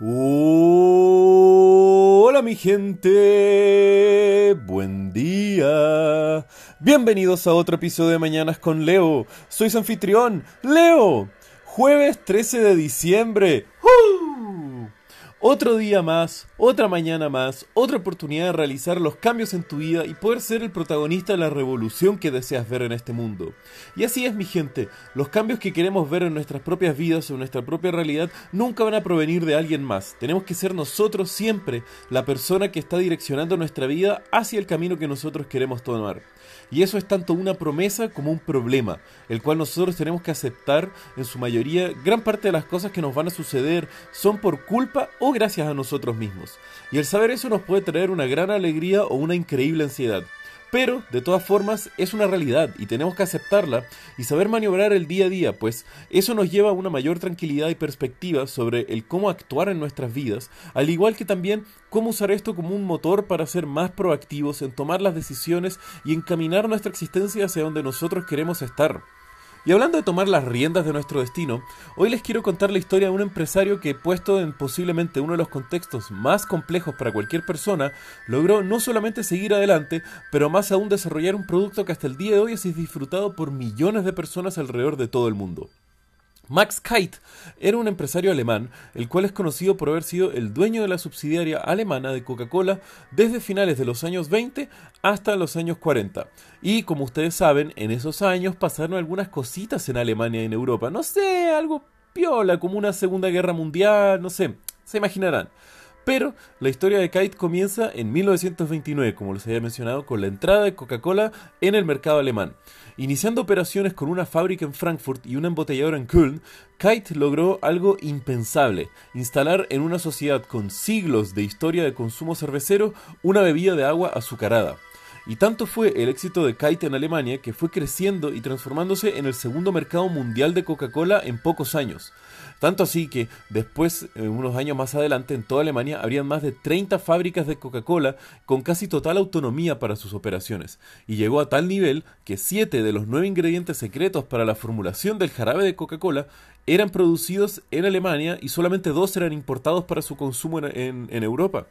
Hola mi gente, buen día. Bienvenidos a otro episodio de Mañanas con Leo. Soy anfitrión, Leo. Jueves 13 de diciembre. Otro día más, otra mañana más, otra oportunidad de realizar los cambios en tu vida y poder ser el protagonista de la revolución que deseas ver en este mundo. Y así es mi gente, los cambios que queremos ver en nuestras propias vidas o en nuestra propia realidad nunca van a provenir de alguien más. Tenemos que ser nosotros siempre la persona que está direccionando nuestra vida hacia el camino que nosotros queremos tomar. Y eso es tanto una promesa como un problema, el cual nosotros tenemos que aceptar en su mayoría. Gran parte de las cosas que nos van a suceder son por culpa o gracias a nosotros mismos. Y el saber eso nos puede traer una gran alegría o una increíble ansiedad. Pero, de todas formas, es una realidad y tenemos que aceptarla y saber maniobrar el día a día, pues eso nos lleva a una mayor tranquilidad y perspectiva sobre el cómo actuar en nuestras vidas, al igual que también cómo usar esto como un motor para ser más proactivos en tomar las decisiones y encaminar nuestra existencia hacia donde nosotros queremos estar. Y hablando de tomar las riendas de nuestro destino, hoy les quiero contar la historia de un empresario que, puesto en posiblemente uno de los contextos más complejos para cualquier persona, logró no solamente seguir adelante, pero más aún desarrollar un producto que hasta el día de hoy es disfrutado por millones de personas alrededor de todo el mundo. Max Kite era un empresario alemán, el cual es conocido por haber sido el dueño de la subsidiaria alemana de Coca-Cola desde finales de los años 20 hasta los años 40. Y como ustedes saben, en esos años pasaron algunas cositas en Alemania y en Europa. No sé, algo piola, como una Segunda Guerra Mundial, no sé, se imaginarán. Pero la historia de Kite comienza en 1929, como les había mencionado, con la entrada de Coca-Cola en el mercado alemán. Iniciando operaciones con una fábrica en Frankfurt y una embotelladora en Köln, Kite logró algo impensable, instalar en una sociedad con siglos de historia de consumo cervecero una bebida de agua azucarada. Y tanto fue el éxito de Kite en Alemania que fue creciendo y transformándose en el segundo mercado mundial de Coca-Cola en pocos años. Tanto así que después, eh, unos años más adelante, en toda Alemania habrían más de 30 fábricas de Coca-Cola con casi total autonomía para sus operaciones. Y llegó a tal nivel que 7 de los 9 ingredientes secretos para la formulación del jarabe de Coca-Cola eran producidos en Alemania y solamente dos eran importados para su consumo en Europa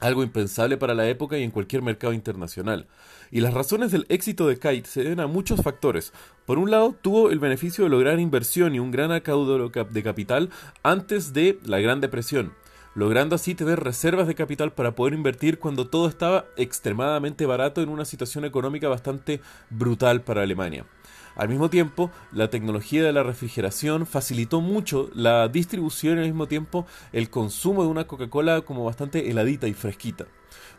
algo impensable para la época y en cualquier mercado internacional. Y las razones del éxito de Kite se deben a muchos factores. Por un lado, tuvo el beneficio de lograr inversión y un gran acaudo de capital antes de la Gran Depresión, logrando así tener reservas de capital para poder invertir cuando todo estaba extremadamente barato en una situación económica bastante brutal para Alemania. Al mismo tiempo, la tecnología de la refrigeración facilitó mucho la distribución y al mismo tiempo el consumo de una Coca-Cola como bastante heladita y fresquita.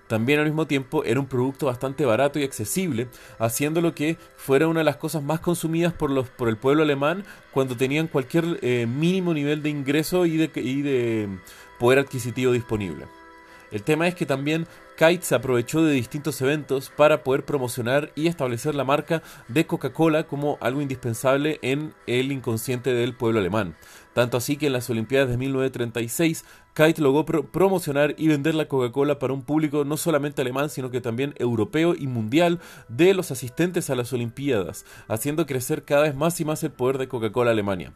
También al mismo tiempo era un producto bastante barato y accesible, haciéndolo que fuera una de las cosas más consumidas por, los, por el pueblo alemán cuando tenían cualquier eh, mínimo nivel de ingreso y de, y de poder adquisitivo disponible. El tema es que también Kite se aprovechó de distintos eventos para poder promocionar y establecer la marca de Coca-Cola como algo indispensable en el inconsciente del pueblo alemán. Tanto así que en las Olimpiadas de 1936, Kite logró promocionar y vender la Coca-Cola para un público no solamente alemán, sino que también europeo y mundial de los asistentes a las Olimpiadas, haciendo crecer cada vez más y más el poder de Coca-Cola Alemania.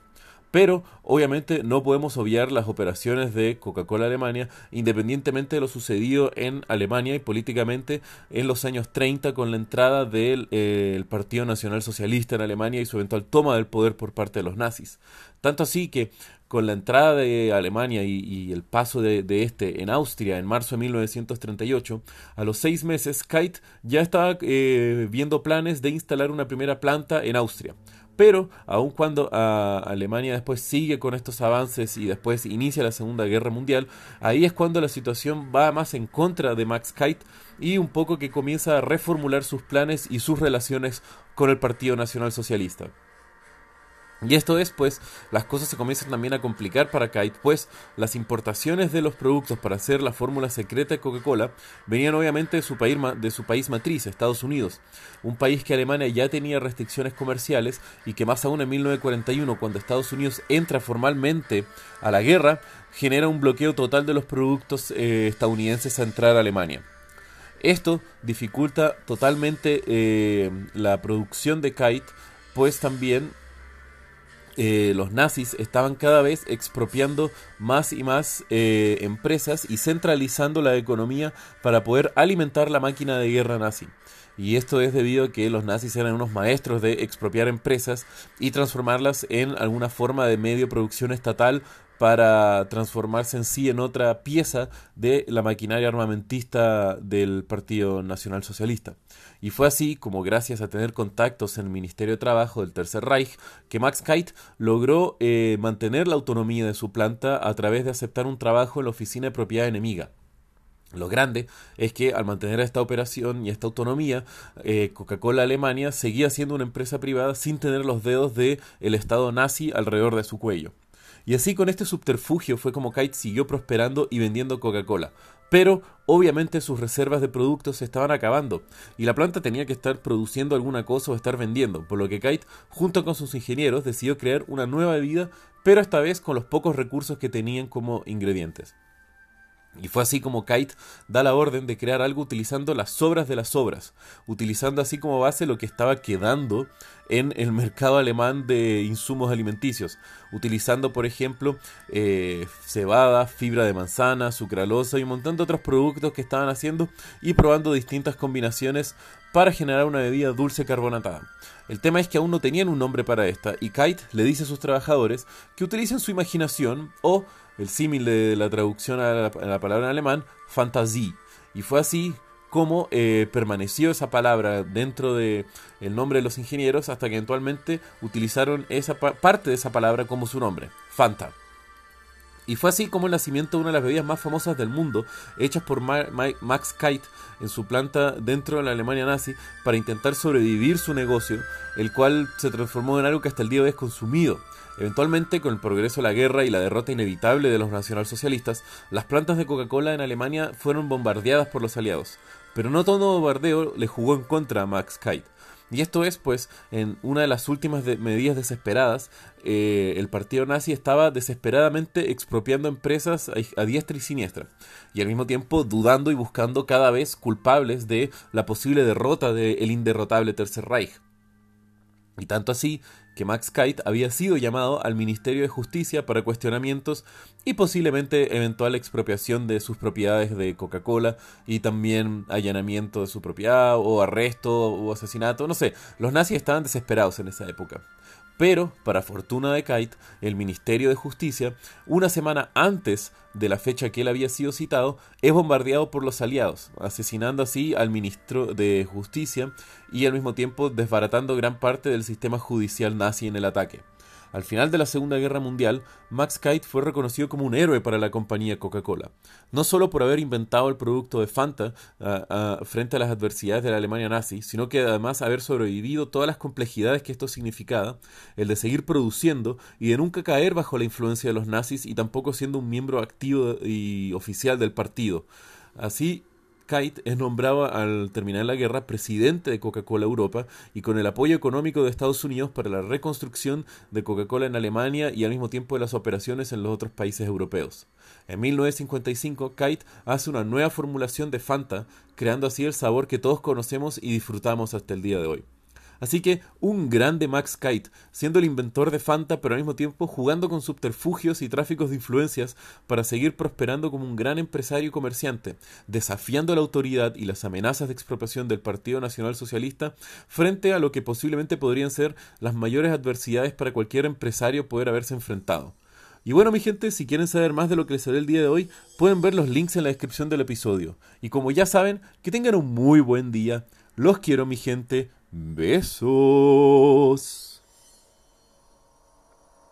Pero obviamente no podemos obviar las operaciones de Coca-Cola Alemania, independientemente de lo sucedido en Alemania y políticamente en los años 30 con la entrada del eh, Partido Nacional Socialista en Alemania y su eventual toma del poder por parte de los nazis. Tanto así que con la entrada de Alemania y, el paso de, este en Austria en marzo de 1938, a los seis meses Kite ya estaba eh, viendo planes de instalar una primera planta en Austria. Pero aun cuando ah, Alemania después sigue con estos avances y después inicia la Segunda Guerra Mundial, ahí es cuando la situación va más en contra de Max Kite y un poco que comienza a reformular sus planes y sus relaciones con el Partido Nacional Socialista. Y esto es, pues, las cosas se comienzan también a complicar para Kite, pues las importaciones de los productos para hacer la fórmula secreta de Coca-Cola venían obviamente de su, país, de su país matriz, Estados Unidos, un país que Alemania ya tenía restricciones comerciales y que más aún en 1941, cuando Estados Unidos entra formalmente a la guerra, genera un bloqueo total de los productos eh, estadounidenses a entrar a Alemania. Esto dificulta totalmente eh, la producción de Kite, pues también eh, los nazis estaban cada vez expropiando más y más eh, empresas y centralizando la economía para poder alimentar la máquina de guerra nazi. Y esto es debido a que los nazis eran unos maestros de expropiar empresas y transformarlas en alguna forma de medio producción estatal para transformarse en sí en otra pieza de la maquinaria armamentista del Partido Nacional Socialista. Y fue así como gracias a tener contactos en el Ministerio de Trabajo del Tercer Reich que Max Kite logró eh, mantener la autonomía de su planta a través de aceptar un trabajo en la oficina de propiedad enemiga. Lo grande es que al mantener esta operación y esta autonomía, eh, Coca-Cola Alemania seguía siendo una empresa privada sin tener los dedos del el Estado nazi alrededor de su cuello. Y así con este subterfugio fue como Kite siguió prosperando y vendiendo Coca-Cola. Pero obviamente sus reservas de productos se estaban acabando y la planta tenía que estar produciendo alguna cosa o estar vendiendo, por lo que Kite, junto con sus ingenieros, decidió crear una nueva bebida, pero esta vez con los pocos recursos que tenían como ingredientes. Y fue así como Kite da la orden de crear algo utilizando las sobras de las sobras, utilizando así como base lo que estaba quedando en el mercado alemán de insumos alimenticios, utilizando por ejemplo eh, cebada, fibra de manzana, sucralosa y un montón de otros productos que estaban haciendo y probando distintas combinaciones para generar una bebida dulce carbonatada. El tema es que aún no tenían un nombre para esta y Kite le dice a sus trabajadores que utilicen su imaginación o el símil de la traducción a la, palabra en alemán, Fantasie. Y fue así como eh, permaneció esa palabra dentro del el nombre de los ingenieros hasta que eventualmente utilizaron esa parte de esa palabra como su nombre, Fanta. Y fue así como el nacimiento de una de las bebidas más famosas del mundo, hechas por Max Kite en su planta dentro de la Alemania nazi para intentar sobrevivir su negocio, el cual se transformó en algo que hasta el día de hoy es consumido. Eventualmente, con el progreso de la guerra y la derrota inevitable de los nacionalsocialistas, las plantas de Coca-Cola en Alemania fueron bombardeadas por los aliados. Pero no todo bombardeo le jugó en contra a Max Kite. Y esto es, pues, en una de las últimas medidas desesperadas, eh, el partido nazi estaba desesperadamente expropiando empresas a, diestra y siniestra, y al mismo tiempo dudando y buscando cada vez culpables de la posible derrota del inderrotable Tercer Reich. Y tanto así que Max Kite había sido llamado al Ministerio de Justicia para cuestionamientos y posiblemente eventual expropiación de sus propiedades de Coca-Cola y también allanamiento de su propiedad o arresto o asesinato, no sé, los nazis estaban desesperados en esa época. Pero, para fortuna de Kite, el Ministerio de Justicia, una semana antes de la fecha que él había sido citado, es bombardeado por los aliados, asesinando así al ministro de Justicia y al mismo tiempo desbaratando gran parte del sistema judicial nazi en el ataque. Al final de la Segunda Guerra Mundial, Max Kite fue reconocido como un héroe para la compañía Coca-Cola, no solo por haber inventado el producto de Fanta ah, ah, frente a las adversidades de la Alemania nazi, sino que además haber sobrevivido todas las complejidades que esto significaba, el de seguir produciendo y de nunca caer bajo la influencia de los nazis y tampoco siendo un miembro activo y oficial del partido. Así, Kite es nombrado al terminar la guerra presidente de Coca-Cola Europa y con el apoyo económico de Estados Unidos para la reconstrucción de Coca-Cola en Alemania y al mismo tiempo de las operaciones en los otros países europeos. En 1955, Kite hace una nueva formulación de Fanta, creando así el sabor que todos conocemos y disfrutamos hasta el día de hoy. Así que un grande Max Kite, siendo el inventor de Fanta, pero al mismo tiempo jugando con subterfugios y tráficos de influencias para seguir prosperando como un gran empresario y comerciante, desafiando la autoridad y las amenazas de expropiación del Partido Nacional Socialista frente a lo que posiblemente podrían ser las mayores adversidades para cualquier empresario poder haberse enfrentado. Y bueno, mi gente, si quieren saber más de lo que les haré el día de hoy, pueden ver los links en la descripción del episodio. Y como ya saben, que tengan un muy buen día. Los quiero, mi gente. Besos.